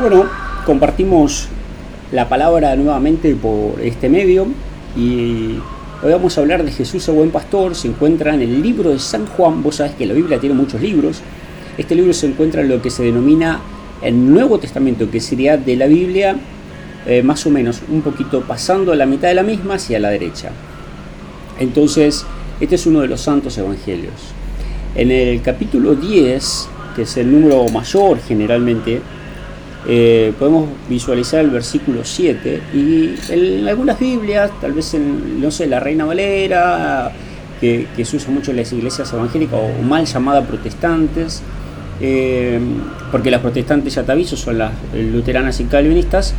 Bueno, compartimos la palabra nuevamente por este medio y hoy vamos a hablar de Jesús el buen pastor. Se encuentra en el libro de San Juan. Vos sabés que la Biblia tiene muchos libros. Este libro se encuentra en lo que se denomina el Nuevo Testamento, que sería de la Biblia eh, más o menos un poquito pasando a la mitad de la misma hacia la derecha. Entonces, este es uno de los santos evangelios. En el capítulo 10, que es el número mayor generalmente, eh, podemos visualizar el versículo 7 y en algunas Biblias, tal vez en, no sé, la Reina Valera, que, se usa mucho en las iglesias evangélicas o mal llamadas protestantes, eh, porque las protestantes ya te aviso son las luteranas y calvinistas,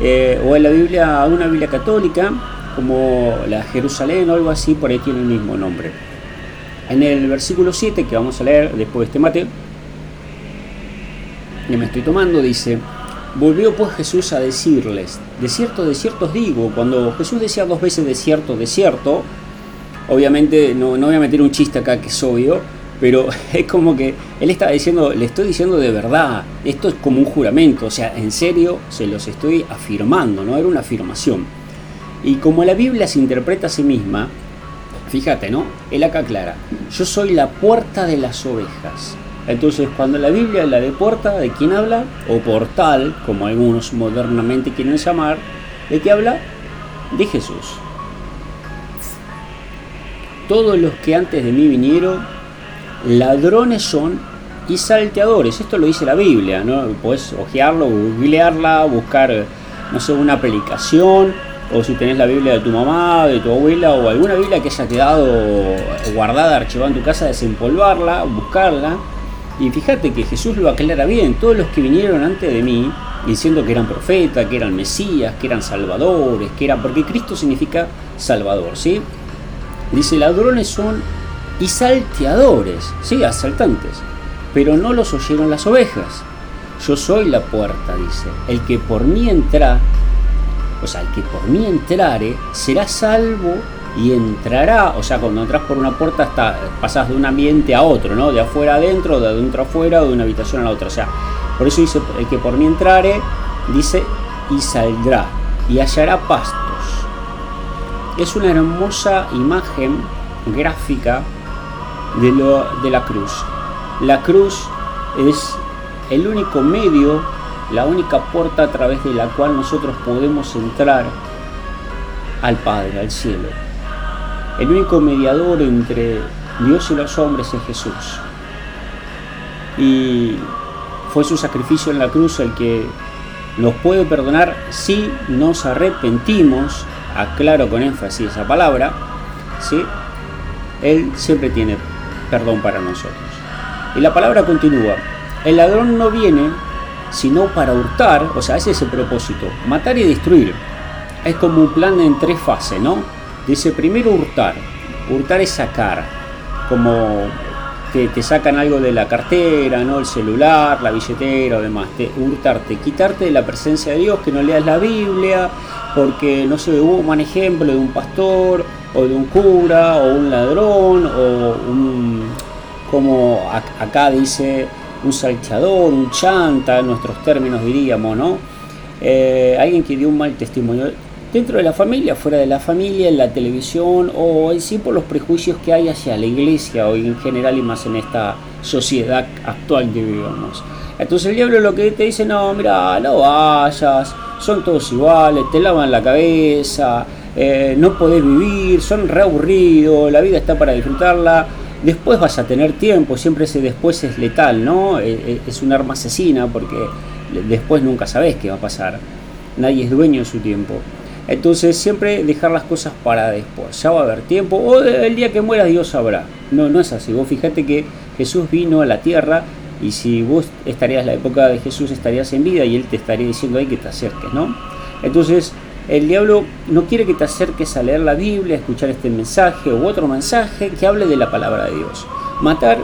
eh, o en la Biblia, una Biblia católica, como la Jerusalén o algo así, por ahí tiene el mismo nombre. En el versículo 7 que vamos a leer después de este mate, que me estoy tomando, dice, volvió pues Jesús a decirles, de cierto, de cierto os digo, cuando Jesús decía dos veces de cierto, de cierto, obviamente no, no voy a meter un chiste acá que es obvio, pero es como que él estaba diciendo, le estoy diciendo de verdad, esto es como un juramento, o sea, en serio se los estoy afirmando, no era una afirmación. Y como la Biblia se interpreta a sí misma, fíjate, ¿no? Él acá aclara, yo soy la puerta de las ovejas. Entonces, cuando la Biblia habla de puerta, ¿de quién habla? O portal, como algunos modernamente quieren llamar, ¿de qué habla? De Jesús. Todos los que antes de mí vinieron, ladrones son y salteadores. Esto lo dice la Biblia, ¿no? Puedes ojearlo, googlearla, buscar, no sé, una aplicación, o si tenés la Biblia de tu mamá, de tu abuela, o alguna Biblia que haya quedado guardada, archivada en tu casa, desempolvarla, buscarla y fíjate que Jesús lo aclara bien, todos los que vinieron antes de mí, diciendo que eran profetas, que eran mesías, que eran salvadores, que eran, porque Cristo significa salvador, ¿sí? Dice, ladrones son y salteadores, ¿sí? Asaltantes, pero no los oyeron las ovejas. Yo soy la puerta, dice, el que por mí entra, o sea, el que por mí entrare, será salvo y entrará, o sea, cuando entras por una puerta está, pasas de un ambiente a otro, ¿no? De afuera adentro, de adentro afuera, de una habitación a la otra. O sea, por eso dice el que por mí entrare, dice, y saldrá, y hallará pastos. Es una hermosa imagen gráfica de la cruz. La cruz es el único medio, la única puerta a través de la cual nosotros podemos entrar al Padre, al cielo. El único mediador entre Dios y los hombres es Jesús. Y fue su sacrificio en la cruz el que nos puede perdonar si nos arrepentimos, aclaro con énfasis esa palabra, ¿sí? Él siempre tiene perdón para nosotros. Y la palabra continúa, el ladrón no viene sino para hurtar, o sea, ese es el propósito, matar y destruir. Es como un plan en tres fases, ¿no? Dice primero hurtar. Hurtar es sacar. Como que te sacan algo de la cartera, ¿no? El celular, la billetera o demás. Te, hurtarte, quitarte de la presencia de Dios, que no leas la Biblia, porque no sé, hubo un ejemplo de un pastor, o de un cura, o un ladrón, o un como acá dice un salteador, un chanta, en nuestros términos diríamos, ¿no? Eh, alguien que dio un mal testimonio dentro de la familia, fuera de la familia, en la televisión o en sí por los prejuicios que hay hacia la iglesia hoy en general y más en esta sociedad actual que vivimos. Entonces el diablo lo que te dice, no, mira, no vayas, son todos iguales, te lavan la cabeza, eh, no podés vivir, son reaburridos, la vida está para disfrutarla, después vas a tener tiempo, siempre ese después es letal, ¿no? Eh, eh, es un arma asesina porque después nunca sabes qué va a pasar, nadie es dueño de su tiempo. Entonces siempre dejar las cosas para después. Ya va a haber tiempo. O el día que muera Dios sabrá. No, no es así. Vos fíjate que Jesús vino a la tierra y si vos estarías en la época de Jesús estarías en vida y Él te estaría diciendo ahí que te acerques, ¿no? Entonces el diablo no quiere que te acerques a leer la Biblia, a escuchar este mensaje u otro mensaje que hable de la palabra de Dios. Matar,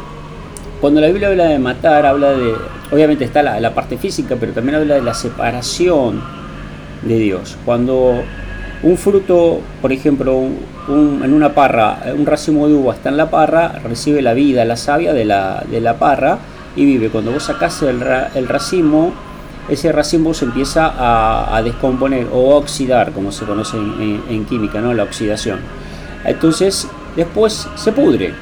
cuando la Biblia habla de matar, habla de, obviamente está la, la parte física, pero también habla de la separación de Dios. Cuando un fruto, por ejemplo, en una parra, un racimo de uva está en la parra, recibe la vida, la savia de la, de la parra y vive. Cuando vos sacás el, el racimo, ese racimo se empieza a, descomponer o oxidar, como se conoce en, química, ¿no? la oxidación. Entonces, después se pudre.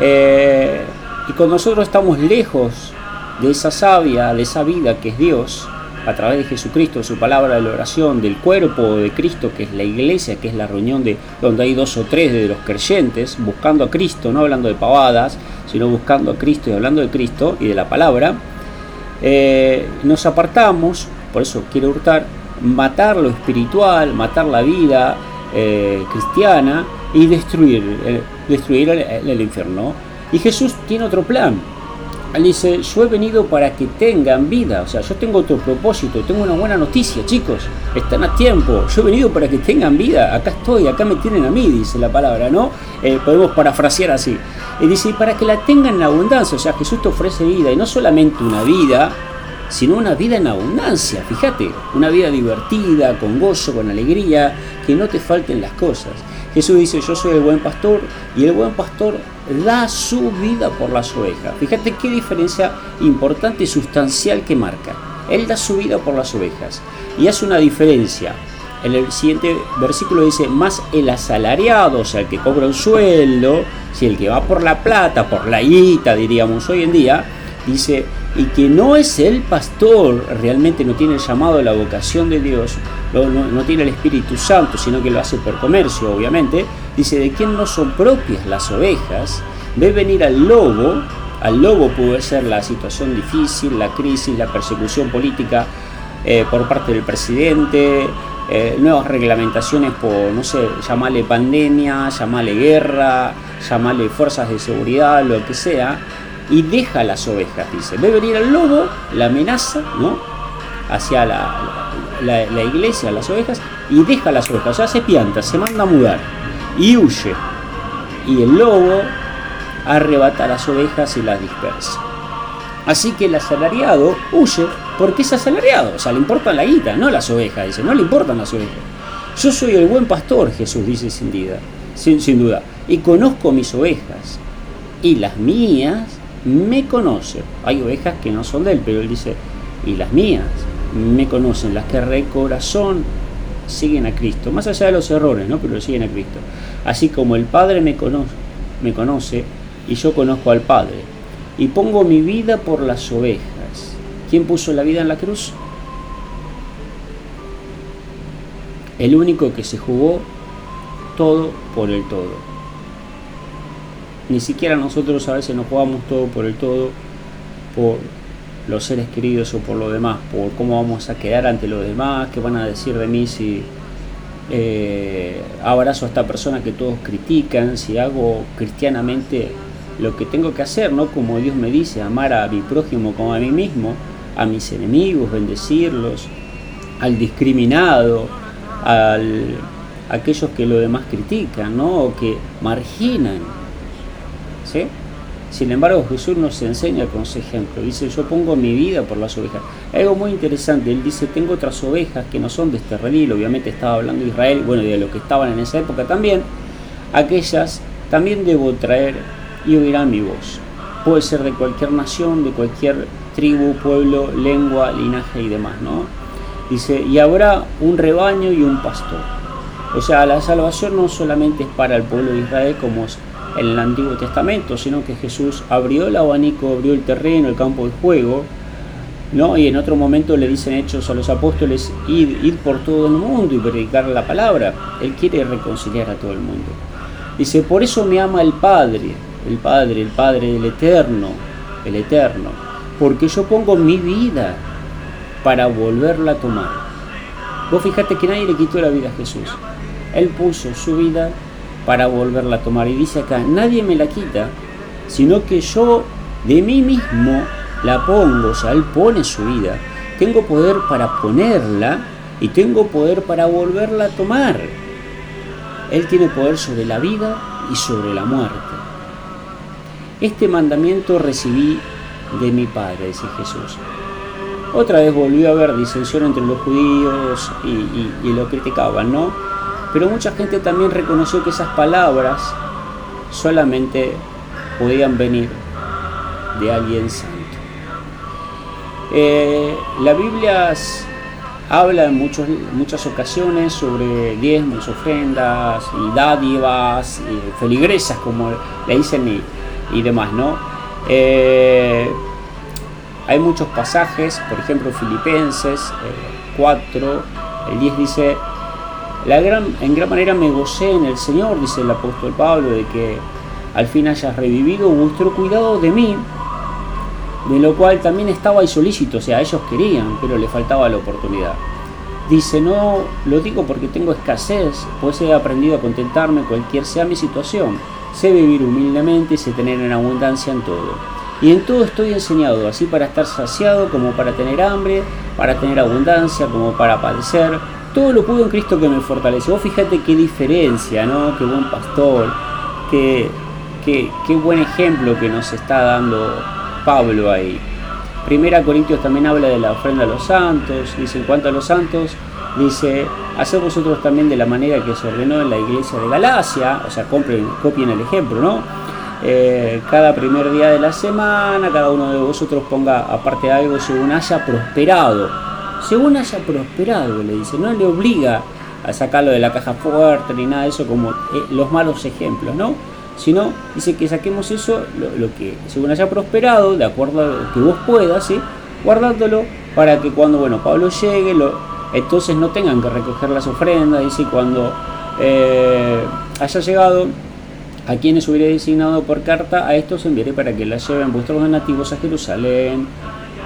Eh, y cuando nosotros estamos lejos de esa savia, de esa vida que es Dios, a través de Jesucristo, de su palabra de la oración, del cuerpo de Cristo, que es la iglesia, que es la reunión de donde hay dos o tres de los creyentes, buscando a Cristo, no hablando de pavadas, sino buscando a Cristo y hablando de Cristo y de la palabra, eh, nos apartamos, por eso quiero hurtar, matar lo espiritual, matar la vida eh, cristiana y destruir, eh, destruir el infierno. Y Jesús tiene otro plan, él dice, yo he venido para que tengan vida, o sea, yo tengo otro propósito, tengo una buena noticia, chicos, están a tiempo, yo he venido para que tengan vida, acá estoy, acá me tienen a mí, dice la palabra, ¿no? Eh, podemos parafrasear así. Y dice, para que la tengan en abundancia, o sea, Jesús te ofrece vida, y no solamente una vida, sino una vida en abundancia, fíjate, una vida divertida, con gozo, con alegría, que no te falten las cosas. Jesús dice, yo soy el buen pastor y el buen pastor da su vida por las ovejas. Fíjate qué diferencia importante y sustancial que marca. Él da su vida por las ovejas y hace una diferencia. En el siguiente versículo dice, más el asalariado, o sea, el que cobra un sueldo, si el que va por la plata, por la guita, diríamos hoy en día, dice, y que no es el pastor, realmente no tiene el llamado, la vocación de Dios, no, tiene el Espíritu Santo, sino que lo hace por comercio, obviamente, dice, de quién no son propias las ovejas, ve venir al lobo, al lobo puede ser la situación difícil, la crisis, la persecución política eh, por parte del presidente, eh, nuevas reglamentaciones por, no sé, llamarle pandemia, llamarle guerra, llamarle fuerzas de seguridad, lo que sea, y deja las ovejas, dice. Ve venir al lobo, la amenaza, ¿no? Hacia la, la, iglesia, las ovejas, y deja las ovejas, o sea, se pianta, se manda a mudar y huye. Y el lobo arrebata las ovejas y las dispersa. Así que el asalariado huye porque es asalariado, o sea, le importa la guita, no las ovejas, dice, no le importan las ovejas. Yo soy el buen pastor, Jesús dice sin duda, sin, sin duda, y conozco mis ovejas, y las mías me conocen. Hay ovejas que no son de él, pero él dice, y las mías me conocen, las que re corazón siguen a Cristo, más allá de los errores, ¿no? pero siguen a Cristo. Así como el Padre me conoce, me conoce y yo conozco al Padre, y pongo mi vida por las ovejas. ¿Quién puso la vida en la cruz? El único que se jugó todo por el todo. Ni siquiera nosotros a veces nos jugamos todo por el todo, por los seres queridos o por lo demás, por cómo vamos a quedar ante los demás, qué van a decir de mí si eh, abrazo a esta persona que todos critican, si hago cristianamente lo que tengo que hacer, ¿no? Como Dios me dice, amar a mi prójimo como a mí mismo, a mis enemigos, bendecirlos, al discriminado, al, a aquellos que lo demás critican, ¿no? O que marginan sin embargo, Jesús nos enseña con ese ejemplo. Dice, yo pongo mi vida por las ovejas. Algo muy interesante, él dice, tengo otras ovejas que no son de este redil, obviamente estaba hablando de Israel, bueno, de lo que estaban en esa época también. Aquellas también debo traer y oirán mi voz. Puede ser de cualquier nación, de cualquier tribu, pueblo, lengua, linaje y demás, ¿no? Dice, y habrá un rebaño y un pastor. O sea, la salvación no solamente es para el pueblo de Israel, como es en el Antiguo Testamento, sino que Jesús abrió el abanico, abrió el terreno, el campo de juego, ¿no? Y en otro momento le dicen hechos a los apóstoles, ir, por todo el mundo y predicar la palabra. Él quiere reconciliar a todo el mundo. Dice, por eso me ama el Padre, el Padre, el Padre del Eterno, el Eterno, porque yo pongo mi vida para volverla a tomar. Vos fijate que nadie le quitó la vida a Jesús. Él puso su vida para volverla a tomar. Y dice acá, nadie me la quita, sino que yo de mí mismo la pongo, o sea, Él pone su vida. Tengo poder para ponerla y tengo poder para volverla a tomar. Él tiene poder sobre la vida y sobre la muerte. Este mandamiento recibí de mi Padre, dice Jesús. Otra vez volvió a haber disensión entre los judíos y, y, lo criticaban, ¿no? Pero mucha gente también reconoció que esas palabras solamente podían venir de alguien santo. Eh, la Biblia habla en muchos, muchas ocasiones sobre diezmos, ofrendas y dádivas, y feligresas, como le dicen, y, demás, ¿no? Eh, hay muchos pasajes, por ejemplo, Filipenses 4, eh, el 10 dice, en gran manera me gocé en el Señor, dice el apóstol Pablo, de que al fin hayas revivido vuestro cuidado de mí, de lo cual también estaba ahí solícito, o sea, ellos querían, pero le faltaba la oportunidad. Dice, no lo digo porque tengo escasez, pues he aprendido a contentarme cualquier sea mi situación. Sé vivir humildemente y sé tener en abundancia en todo. Y en todo estoy enseñado, así para estar saciado como para tener hambre, para tener abundancia como para padecer. Todo lo puedo en Cristo que me fortalece. Vos fíjate qué diferencia, ¿no? Qué buen pastor, qué, qué, buen ejemplo que nos está dando Pablo ahí. Primera Corintios también habla de la ofrenda a los santos, dice en cuanto a los santos, dice, haced vosotros también de la manera que se ordenó en la iglesia de Galacia, o sea, copien el ejemplo, ¿no? Eh, cada primer día de la semana, cada uno de vosotros ponga aparte algo según haya prosperado. Según haya prosperado, le dice, no le obliga a sacarlo de la caja fuerte ni nada de eso como eh, los malos ejemplos, ¿no? Sino dice que saquemos eso, lo, que según haya prosperado, de acuerdo a lo que vos puedas, ¿sí? guardándolo para que cuando bueno Pablo llegue, entonces no tengan que recoger las ofrendas, dice cuando eh, haya llegado a quienes hubiera designado por carta, a estos enviaré para que la lleven vuestros donativos a Jerusalén,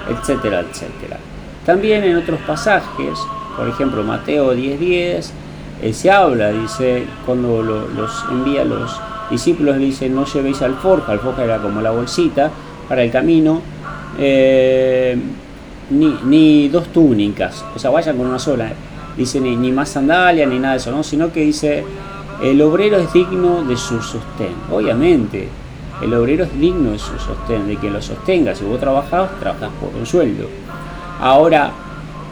etcétera, etcétera. También en otros pasajes, por ejemplo Mateo 10:10, eh, se habla, dice, cuando los envía los discípulos, dice, no llevéis alforja, alforja era como la bolsita para el camino, eh, ni, ni, dos túnicas, o sea, vayan con una sola, dice, ni, ni más sandalia, ni nada de eso, ¿no? sino que dice el obrero es digno de su sostén. Obviamente, el obrero es digno de su sostén, de que lo sostenga. Si vos trabajás, trabajás por un sueldo. Ahora,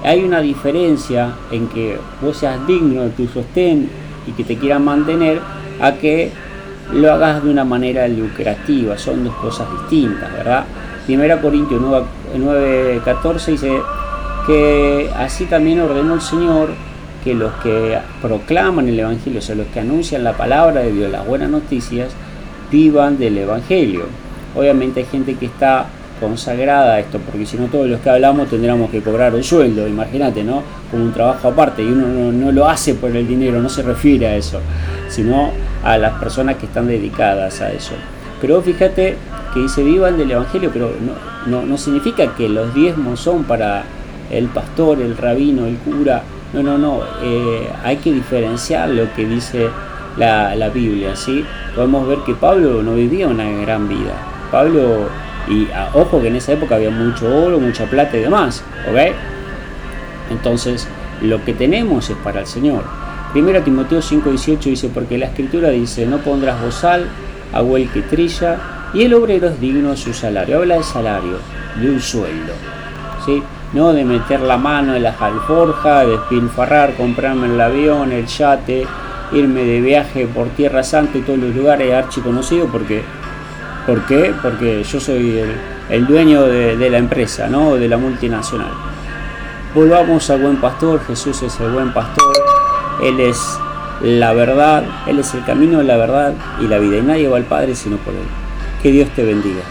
hay una diferencia en que vos seas digno de tu sostén y que te quieran mantener a que lo hagas de una manera lucrativa. Son dos cosas distintas, ¿verdad? 1 Corintios 9, 14 dice que así también ordenó el Señor que los que proclaman el Evangelio, o sea, los que anuncian la palabra de Dios, las buenas noticias, vivan del Evangelio. Obviamente hay gente que está consagrada a esto, porque si no todos los que hablamos tendríamos que cobrar un sueldo, imagínate, ¿no? Como un trabajo aparte, y uno no, lo hace por el dinero, no se refiere a eso, sino a las personas que están dedicadas a eso. Pero fíjate que dice vivan del Evangelio, pero no, no, no significa que los diezmos son para el pastor, el rabino, el cura, no, no, no. Eh, hay que diferenciar lo que dice la, Biblia, ¿sí? Podemos ver que Pablo no vivía una gran vida. Pablo, y ah, ojo que en esa época había mucho oro, mucha plata y demás, ¿ok? Entonces, lo que tenemos es para el Señor. Primero Timoteo 5:18 dice, porque la escritura dice, no pondrás bozal, agua el que trilla, y el obrero es digno de su salario. Habla de salario, de un sueldo. ¿sí? ¿no? de meter la mano en las alforjas, despilfarrar, comprarme el avión, el yate, irme de viaje por Tierra Santa y todos los lugares archiconocidos porque ¿por qué? Porque yo soy el, dueño de, la empresa, ¿no? de la multinacional. Volvamos al buen pastor, Jesús es el buen pastor, Él es la verdad, Él es el camino, la verdad y la vida, y nadie va al Padre sino por Él. Que Dios te bendiga.